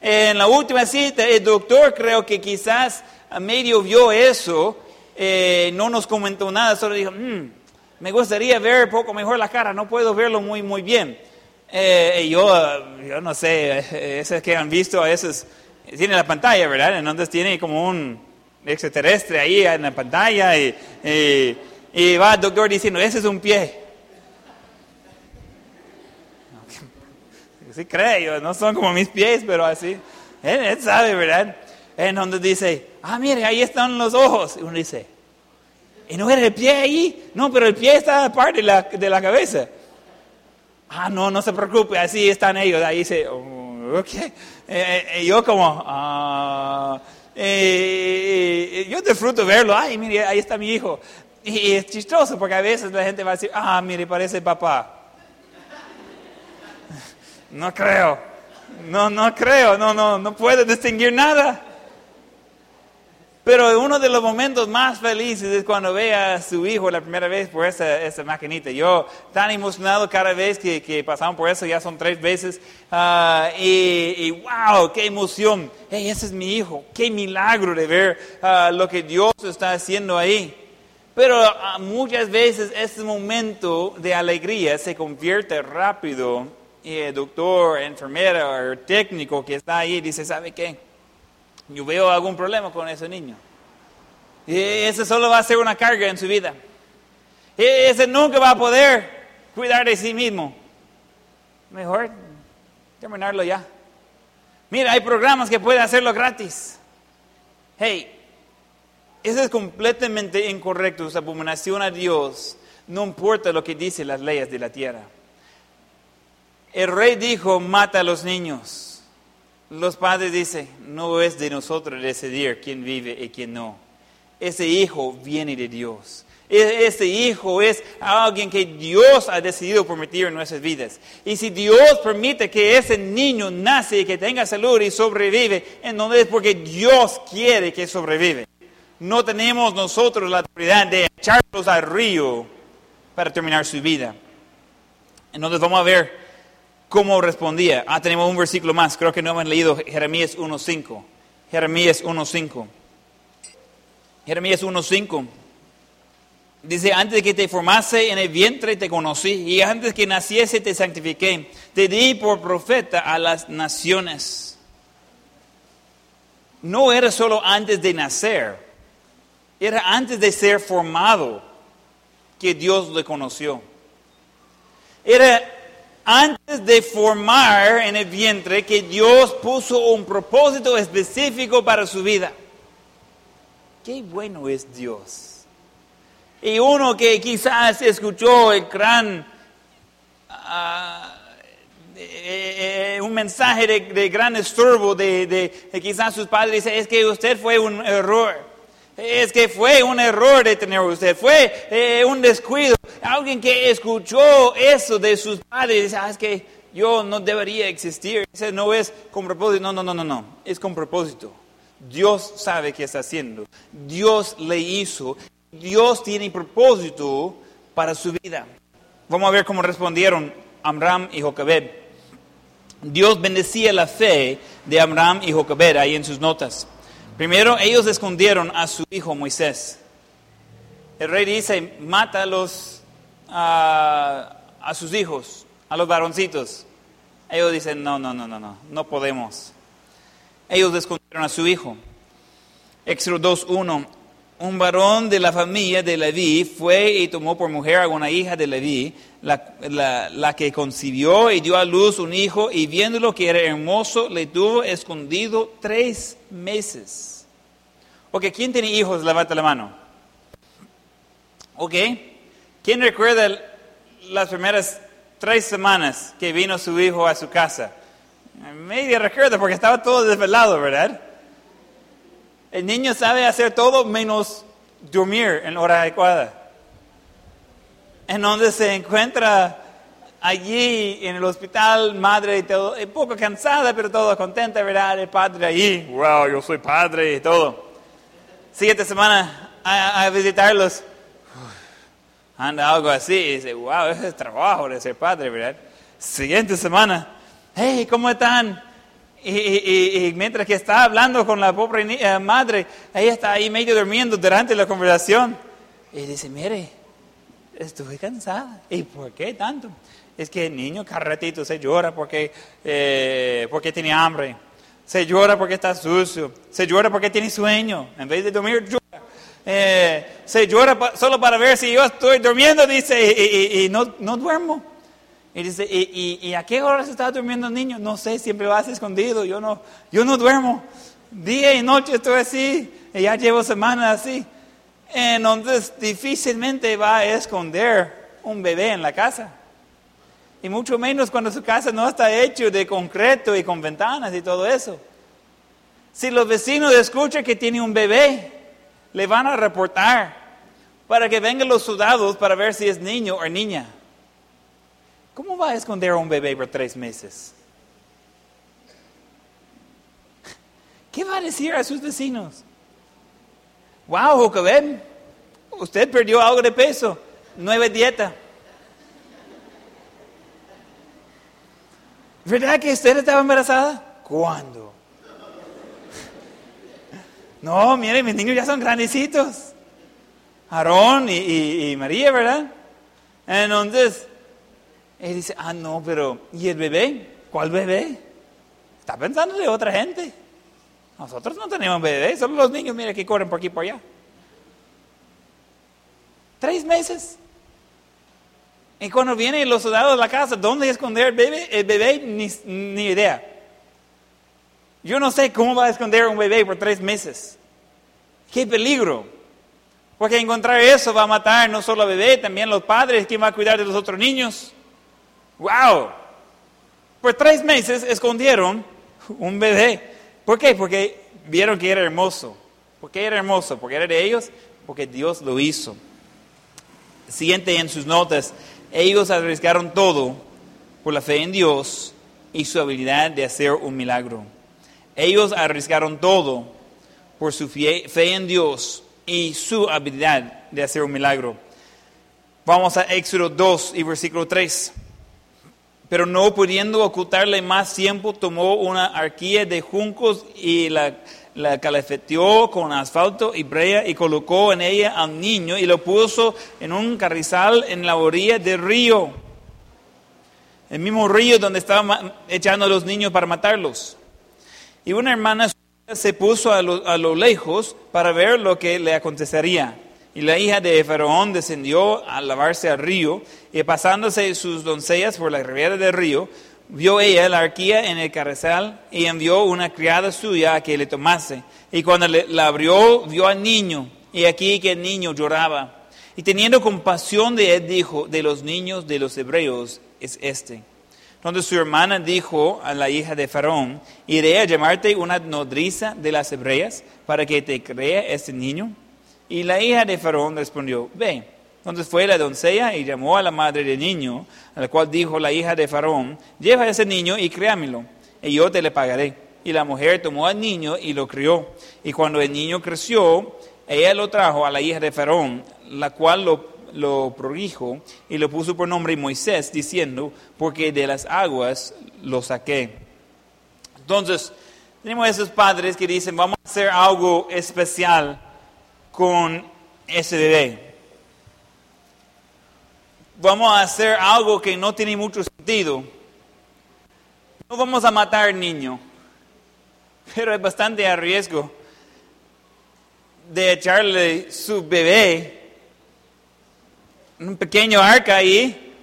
En la última cita, el doctor creo que quizás medio vio eso, eh, no nos comentó nada, solo dijo, mm, me gustaría ver un poco mejor la cara, no puedo verlo muy, muy bien. Eh, yo, yo no sé, esos que han visto a veces, tiene la pantalla, ¿verdad? Entonces tiene como un extraterrestre ahí en la pantalla y, va el doctor diciendo, ese es un pie. Sí creo, no son como mis pies, pero así. Él, sabe, ¿verdad? En donde dice, ah, mire, ahí están los ojos. Y uno dice, ¿y no era el pie ahí? No, pero el pie está aparte de la, de la cabeza. Ah, no, no se preocupe, así están ellos. Ahí dice, oh, ok. Eh, eh, yo como, ah... Eh, yo disfruto verlo, ay, mire, ahí está mi hijo. Y es chistoso porque a veces la gente va a decir, ah, mire, parece papá. No creo, no, no creo, no, no, no puede distinguir nada. Pero uno de los momentos más felices es cuando ve a su hijo la primera vez por esa, esa maquinita. Yo tan emocionado cada vez que, que pasamos por eso, ya son tres veces. Uh, y, y, wow, qué emoción. Hey, ese es mi hijo. Qué milagro de ver uh, lo que Dios está haciendo ahí. Pero uh, muchas veces ese momento de alegría se convierte rápido y el doctor, enfermera o técnico que está ahí dice, ¿sabe qué? Yo veo algún problema con ese niño. Y ese solo va a ser una carga en su vida. Y ese nunca va a poder cuidar de sí mismo. Mejor terminarlo ya. Mira, hay programas que pueden hacerlo gratis. Hey, Eso es completamente incorrecto, es abominación a Dios, no importa lo que dicen las leyes de la tierra. El rey dijo, mata a los niños. Los padres dicen, no es de nosotros decidir quién vive y quién no. Ese hijo viene de Dios. E-, ese hijo es alguien que Dios ha decidido permitir en nuestras vidas. Y si Dios permite que ese niño nace y que tenga salud y sobrevive, entonces es porque Dios quiere que sobrevive. No tenemos nosotros la autoridad de echarlos al río para terminar su vida. Entonces vamos a ver cómo respondía. Ah, tenemos un versículo más. Creo que no hemos leído Jeremías 1.5. Jeremías 1.5. Jeremías 1.5. Dice, antes de que te formase en el vientre te conocí y antes que naciese te santifiqué. Te di por profeta a las naciones. No era solo antes de nacer, era antes de ser formado que Dios le conoció. Era antes de formar en el vientre que Dios puso un propósito específico para su vida. Qué bueno es Dios. Y uno que quizás escuchó el gran, eh, un mensaje de, gran estorbo de, quizás sus padres, es que usted fue un error. Es que fue un error de tener usted, fue eh, un descuido. Alguien que escuchó eso de sus padres, dice, ah, es que yo no debería existir. Ese no es con propósito, no, no, no, no, no, es con propósito. Dios sabe qué está haciendo. Dios le hizo Dios tiene propósito para su vida. Vamos a ver cómo respondieron Amram y Jocabed. Dios bendecía la fe de Amram y Jocabed ahí en sus notas. Primero, ellos escondieron a su hijo Moisés. El rey dice, mata a, los, a, sus hijos, a los varoncitos. Ellos dicen, no, no, no, no, no, no podemos. Ellos escondieron a su hijo. Éxodo 2.1, un varón de la familia de Leví fue y tomó por mujer a una hija de Leví, la, que concibió y dio a luz un hijo, y viéndolo que era hermoso, le tuvo escondido tres meses. Ok, ¿quién tiene hijos? Levanta la mano. Ok, ¿quién recuerda las primeras tres semanas que vino su hijo a su casa? Media recuerda porque estaba todo desvelado, ¿verdad? El niño sabe hacer todo menos dormir en hora adecuada. En donde se encuentra allí en el hospital, madre y todo, un poco cansada, pero todo contenta, ¿verdad? El padre allí, wow, yo soy padre y todo. Siguiente semana a, visitarlos, anda algo así, y dice, wow, ese es trabajo de ser padre, ¿verdad? Siguiente semana, hey, ¿cómo están? Y, mientras que está hablando con la pobre eh, madre, ella está ahí medio durmiendo durante la conversación. Y dice, mire, estoy cansada. ¿Y por qué tanto? Es que el niño carretito se llora porque, eh, porque tiene hambre. Se llora porque está sucio. Se llora porque tiene sueño. En vez de dormir, llora. Eh, se llora solo para ver si yo estoy durmiendo, dice, y, no, no duermo. Y dice, ¿y, a qué hora se está durmiendo el niño? No sé, siempre vas escondido, yo no, yo no duermo. Día y noche estoy así, y ya llevo semanas así. Entonces difícilmente va a esconder un bebé en la casa. Y mucho menos cuando su casa no está hecho de concreto y con ventanas y todo eso. Si los vecinos escuchan que tiene un bebé, le van a reportar para que vengan los soldados para ver si es niño o niña. ¿Cómo va a esconder a un bebé por tres meses? ¿Qué va a decir a sus vecinos? Wow, Jocabed, usted perdió algo de peso, nueva dieta. ¿Verdad que usted estaba embarazada? ¿Cuándo? No, mire, mis niños ya son grandecitos. Aarón y, y María, ¿verdad? Entonces, él dice, ah, no, pero ¿y el bebé? ¿Cuál bebé? Está pensando de otra gente. Nosotros no tenemos bebé, solo los niños, mira que corren por aquí y por allá. Tres meses. Y cuando vienen los soldados a la casa, ¿dónde esconder el bebé? El bebé, ni, ni idea. Yo no sé cómo va a esconder un bebé por tres meses. ¡Qué peligro! Porque encontrar eso va a matar no solo al bebé, también a los padres. ¿Quién va a cuidar de los otros niños? ¡Wow! Por tres meses escondieron un bebé. ¿Por qué? Porque vieron que era hermoso. ¿Por qué era hermoso? ¿Porque era de ellos? Porque Dios lo hizo. Siguiente en sus notas, ellos arriesgaron todo por la fe en Dios y su habilidad de hacer un milagro. Ellos arriesgaron todo por su fe en Dios y su habilidad de hacer un milagro. Vamos a Éxodo 2 y versículo 3. Pero no pudiendo ocultarle más tiempo, tomó una arquilla de juncos y la, la con asfalto y brea y colocó en ella al niño y lo puso en un carrizal en la orilla del río. El mismo río donde estaban echando a los niños para matarlos. Y una hermana se puso a lo lejos para ver lo que le acontecería. Y la hija de Faraón descendió a lavarse al río, y pasándose sus doncellas por la ribera del río, vio ella la arquía en el carrizal y envió una criada suya a que le tomase. Y cuando le, la abrió, vio al niño, y aquí que el niño lloraba. Y teniendo compasión de él, dijo, de los niños de los hebreos es este. Entonces su hermana dijo a la hija de Faraón, ¿iré a llamarte una nodriza de las hebreas para que te crea este niño? Y la hija de Faraón respondió, ve. Entonces fue la doncella y llamó a la madre del niño, a la cual dijo la hija de Faraón, lleva ese niño y créamelo, y yo te le pagaré. Y la mujer tomó al niño y lo crió. Y cuando el niño creció, ella lo trajo a la hija de Faraón, la cual lo, lo prodijo y lo puso por nombre Moisés, diciendo, porque de las aguas lo saqué. Entonces, tenemos esos padres que dicen, vamos a hacer algo especial con ese bebé. Vamos a hacer algo que no tiene mucho sentido. No vamos a matar al niño, pero es bastante a riesgo de echarle su bebé en un pequeño arca ahí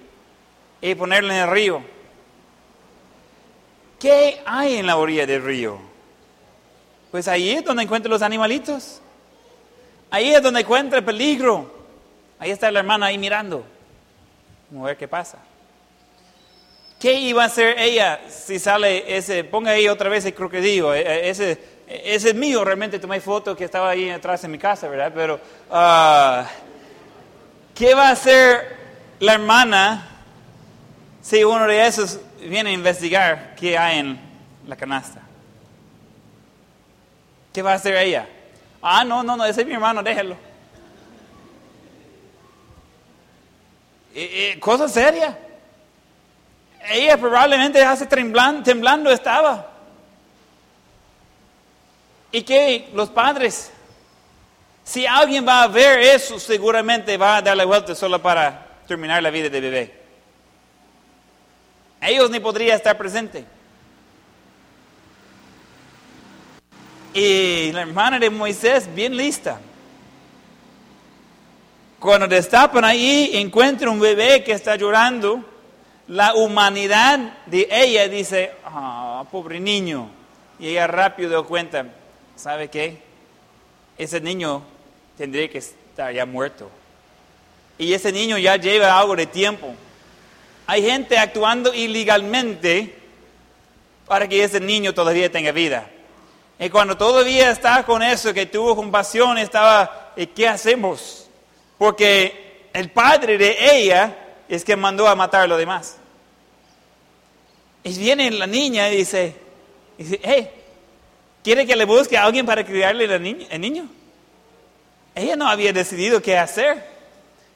y ponerle en el río. ¿Qué hay en la orilla del río? Pues ahí es donde encuentro los animalitos. Ahí es donde encuentra el peligro. Ahí está la hermana ahí mirando. Vamos a ver qué pasa. ¿Qué iba a hacer ella si sale ese, ponga ahí otra vez el crocodilo, ese, ese es mío, realmente tomé foto que estaba ahí atrás en mi casa, ¿verdad? Pero, uh, ¿qué va a hacer la hermana si uno de esos viene a investigar qué hay en la canasta? ¿Qué va a hacer ella? Ah, no, no, no, ese es mi hermano, déjelo. Eh, eh, cosa seria. Ella probablemente hace temblando, temblando estaba. Y que los padres, si alguien va a ver eso, seguramente va a dar la vuelta solo para terminar la vida de bebé. Ellos ni podrían estar presentes. Y la hermana de Moisés, bien lista. Cuando destapan ahí, encuentran un bebé que está llorando. La humanidad de ella dice, ah, pobre niño. Y ella rápido dio cuenta, ¿sabe qué? Ese niño tendría que estar ya muerto. Y ese niño ya lleva algo de tiempo. Hay gente actuando ilegalmente para que ese niño todavía tenga vida. Y cuando todavía está con eso, que tuvo compasión, estaba, ¿y qué hacemos? Porque el padre de ella es que mandó a matar a los demás. Y viene la niña y dice, dice hey, ¿quiere que le busque a alguien para criarle el niño? El niño? Ella no había decidido qué hacer.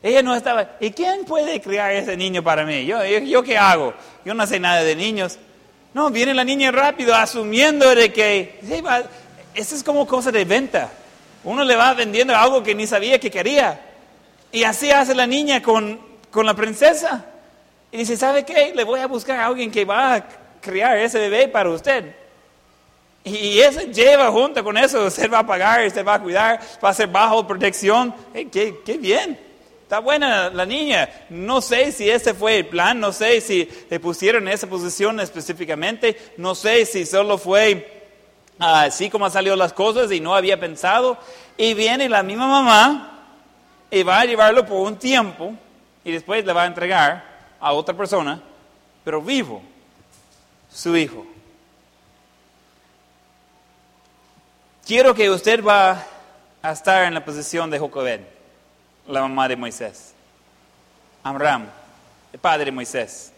Ella no estaba, ¿y quién puede criar ese niño para mí? ¿Yo, yo, yo qué hago? Yo no sé nada de niños. No, viene la niña rápido asumiendo de que, eso es como cosa de venta. Uno le va vendiendo algo que ni sabía que quería. Y así hace la niña con, con la princesa. Y dice, ¿sabe qué? Le voy a buscar a alguien que va a criar ese bebé para usted. Y eso lleva junto con eso, usted va a pagar, usted va a cuidar, va a ser bajo protección. qué, qué bien. Está buena la niña. No sé si ese fue el plan, no sé si le pusieron esa posición específicamente, no sé si solo fue así como han salido las cosas y no había pensado. Y viene la misma mamá y va a llevarlo por un tiempo y después le va a entregar a otra persona, pero vivo, su hijo. Quiero que usted va a estar en la posición de Jocobed, la mamá de Moisés. Amram, el padre de Moisés.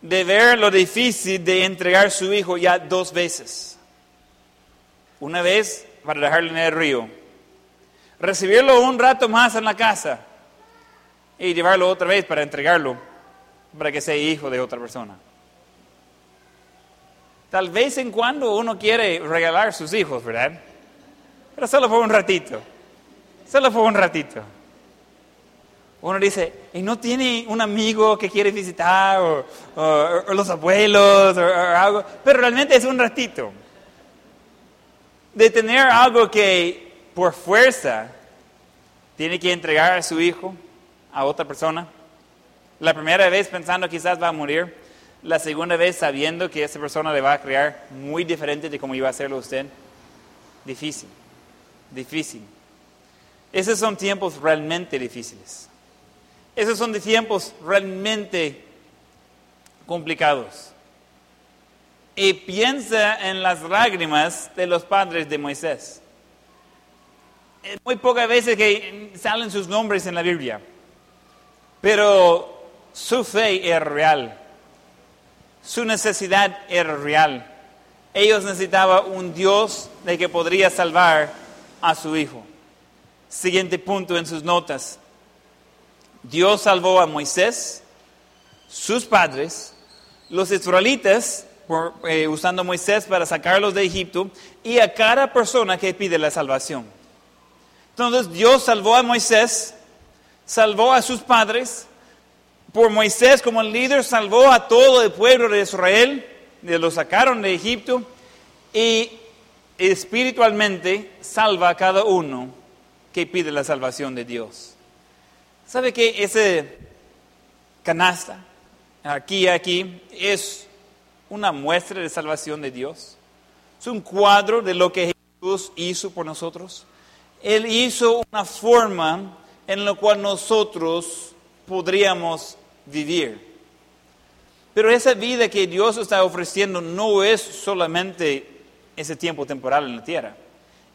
De ver lo difícil de entregar su hijo ya dos veces. Una vez para dejarlo en el río. Recibirlo un rato más en la casa. Y llevarlo otra vez para entregarlo para que sea hijo de otra persona. Tal vez en cuando uno quiere regalar sus hijos, ¿verdad? Pero solo por un ratito. Solo por un ratito. Uno dice, ¿y no tiene un amigo que quiere visitar? O, los abuelos, o, algo. Pero realmente es un ratito. De tener algo que por fuerza tiene que entregar a su hijo a otra persona. La primera vez pensando quizás va a morir. La segunda vez sabiendo que esa persona le va a crear muy diferente de como iba a hacerlo usted. Difícil, difícil. Esos son tiempos realmente difíciles. Esos son tiempos realmente complicados. Y piensa en las lágrimas de los padres de Moisés. Muy pocas veces que salen sus nombres en la Biblia, pero su fe es real. Su necesidad era real. Ellos necesitaban un Dios de que podría salvar a su hijo. Siguiente punto en sus notas. Dios salvó a Moisés, sus padres, los israelitas, eh, usando a Moisés para sacarlos de Egipto, y a cada persona que pide la salvación. Entonces Dios salvó a Moisés, salvó a sus padres, por Moisés como el líder salvó a todo el pueblo de Israel, lo sacaron de Egipto y espiritualmente salva a cada uno que pide la salvación de Dios. ¿Sabe que ese canasta, aquí aquí, es una muestra de salvación de Dios? Es un cuadro de lo que Jesús hizo por nosotros. Él hizo una forma en la cual nosotros podríamos vivir. Pero esa vida que Dios está ofreciendo no es solamente ese tiempo temporal en la tierra.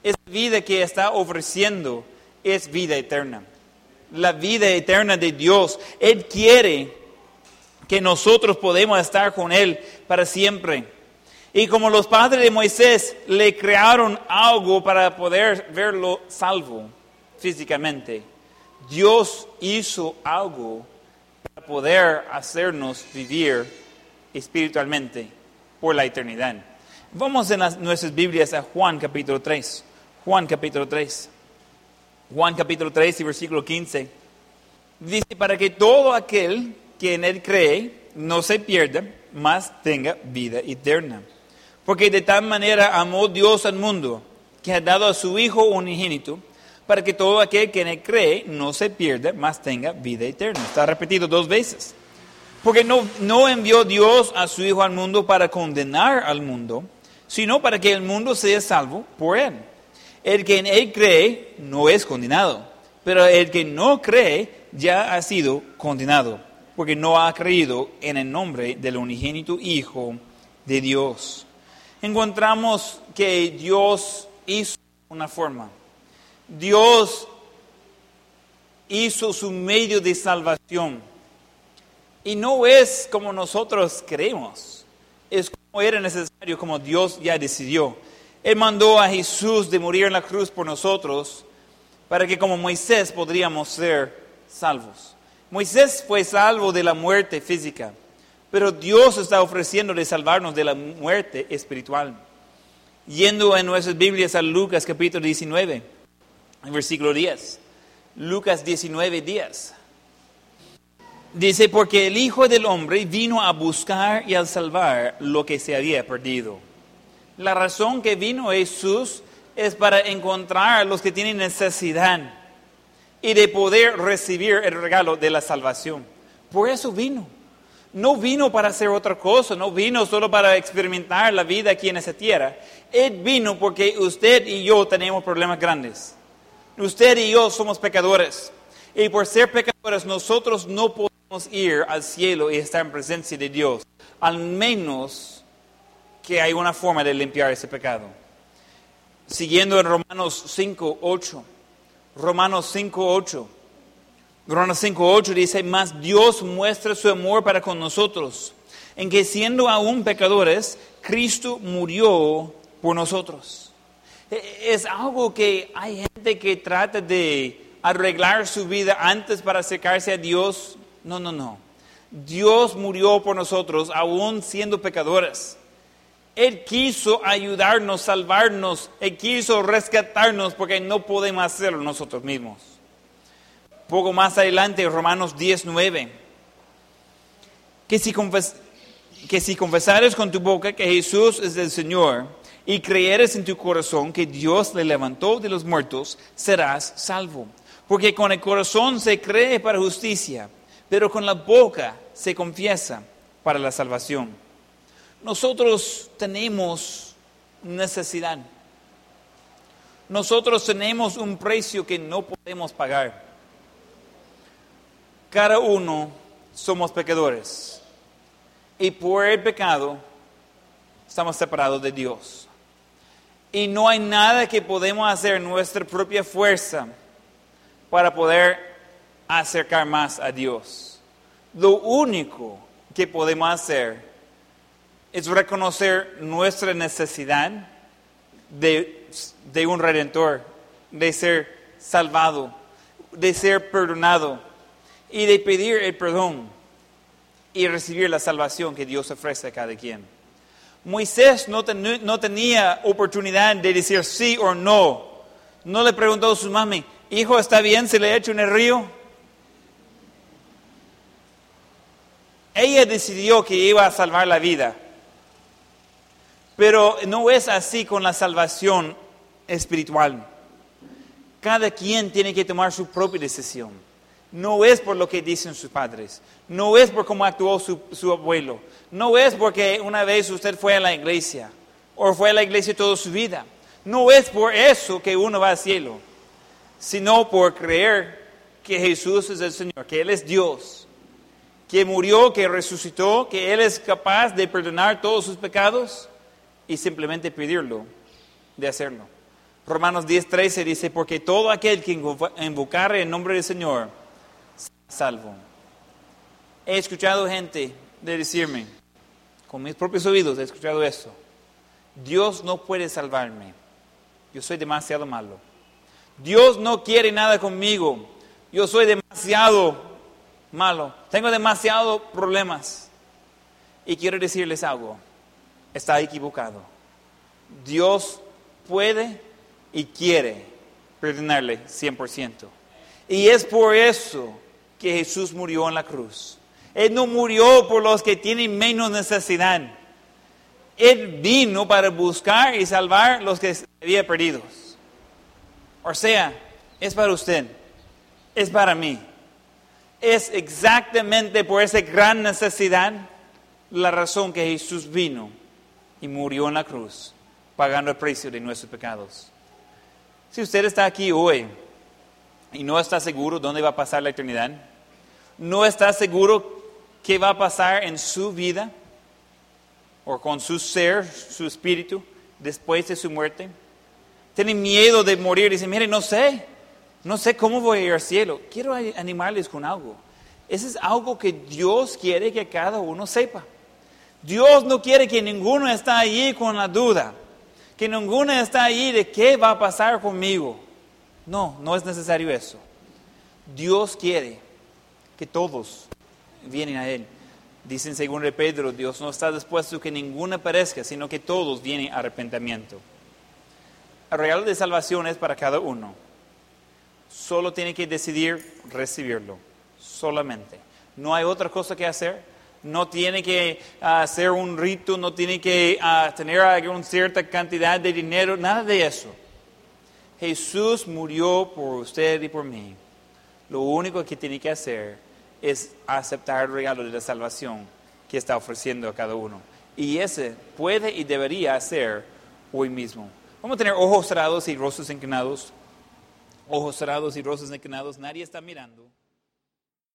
Esa vida que está ofreciendo es vida eterna. La vida eterna de Dios. Él quiere que nosotros podamos estar con Él para siempre. Y como los padres de Moisés le crearon algo para poder verlo salvo físicamente, Dios hizo algo poder hacernos vivir espiritualmente por la eternidad. Vamos en nuestras Biblias a Juan capítulo 3. Juan capítulo 3. Juan capítulo 3 y versículo 15. Dice, para que todo aquel que en él cree no se pierda, mas tenga vida eterna. Porque de tal manera amó Dios al mundo, que ha dado a su Hijo unigénito, para que todo aquel que en él cree no se pierda, mas tenga vida eterna. Está repetido dos veces. Porque no, no envió Dios a su Hijo al mundo para condenar al mundo, sino para que el mundo sea salvo por él. El que en él cree no es condenado, pero el que no cree ya ha sido condenado, porque no ha creído en el nombre del unigénito Hijo de Dios. Encontramos que Dios hizo una forma Dios hizo su medio de salvación. Y no es como nosotros creemos, es como era necesario, como Dios ya decidió. Él mandó a Jesús de morir en la cruz por nosotros, para que como Moisés podríamos ser salvos. Moisés fue salvo de la muerte física, pero Dios está ofreciendo de salvarnos de la muerte espiritual. Yendo en nuestras Biblias a Lucas capítulo 19 versículo 10. Lucas 19, 10. Dice, porque el Hijo del Hombre vino a buscar y a salvar lo que se había perdido. La razón que vino Jesús es para encontrar a los que tienen necesidad y de poder recibir el regalo de la salvación. Por eso vino. No vino para hacer otra cosa, no vino solo para experimentar la vida aquí en esa tierra. Él vino porque usted y yo tenemos problemas grandes. Usted y yo somos pecadores. Y por ser pecadores nosotros no podemos ir al cielo y estar en presencia de Dios. Al menos que hay una forma de limpiar ese pecado. Siguiendo en Romanos 5, 8. Romanos 5, 8. Romanos 5, 8 dice, más Dios muestra su amor para con nosotros, en que siendo aún pecadores, Cristo murió por nosotros. E, es algo que hay gente que trata de arreglar su vida antes para acercarse a Dios. No, no, no. Dios murió por nosotros, aún siendo pecadores. Él quiso ayudarnos, salvarnos, Él quiso rescatarnos porque no podemos hacerlo nosotros mismos. Poco más adelante, Romanos 19, que si, que si confesares con tu boca que Jesús es el Señor y creeres en tu corazón que Dios le levantó de los muertos, serás salvo. Porque con el corazón se cree para justicia, pero con la boca se confiesa para la salvación. Nosotros tenemos necesidad. Nosotros tenemos un precio que no podemos pagar. Cada uno somos pecadores. Y por el pecado estamos separados de Dios. Y no hay nada que podemos hacer nuestra propia fuerza para poder acercar más a Dios. Lo único que podemos hacer es reconocer nuestra necesidad de, de un redentor, de ser salvado, de ser perdonado y de pedir el perdón y recibir la salvación que Dios ofrece a cada quien. Moisés no, tenía oportunidad de decir sí o no. No le preguntó a su mami, hijo, ¿está bien si le echo en el río? Ella decidió que iba a salvar la vida. Pero no es así con la salvación espiritual. Cada quien tiene que tomar su propia decisión. No es por lo que dicen sus padres. No es por cómo actuó su, abuelo. No es porque una vez usted fue a la iglesia o fue a la iglesia toda su vida. No es por eso que uno va al cielo, sino por creer que Jesús es el Señor, que Él es Dios, que murió, que resucitó, que Él es capaz de perdonar todos sus pecados y simplemente pedirlo de hacerlo. Romanos 10:13 dice, porque todo aquel que invocare el nombre del Señor salvo. He escuchado gente de decirme, con mis propios oídos he escuchado esto, Dios no puede salvarme, yo soy demasiado malo. Dios no quiere nada conmigo, yo soy demasiado malo, tengo demasiados problemas. Y quiero decirles algo, está equivocado. Dios puede y quiere perdonarle 100%. Y es por eso que Jesús murió en la cruz. Él no murió por los que tienen menos necesidad. Él vino para buscar y salvar los que había perdidos. O sea, es para usted, es para mí. Es exactamente por esa gran necesidad la razón que Jesús vino y murió en la cruz, pagando el precio de nuestros pecados. Si usted está aquí hoy y no está seguro dónde va a pasar la eternidad, no está seguro qué va a pasar en su vida o con su ser, su espíritu, después de su muerte. Tiene miedo de morir. Dice, mire, no sé, no sé cómo voy al cielo. Quiero animarles con algo. Eso es algo que Dios quiere que cada uno sepa. Dios no quiere que ninguno esté allí con la duda, que ninguno está allí de qué va a pasar conmigo. No, no es necesario eso. Dios quiere que todos vienen a Él. Dicen según Pedro, Dios no está dispuesto a que ninguna perezca, sino que todos vienen a arrepentimiento. El regalo de salvación es para cada uno. Solo tiene que decidir recibirlo, solamente. No hay otra cosa que hacer. No tiene que ah, hacer un rito, no tiene que uh, tener una cierta cantidad de dinero, nada de eso. Jesús murió por usted y por mí. Lo único que tiene que hacer es aceptar el regalo de la salvación que está ofreciendo a cada uno. Y ese puede y debería hacer hoy mismo. Vamos a tener ojos cerrados y rostros inclinados. ojos cerrados y rostros inclinados, nadie está mirando.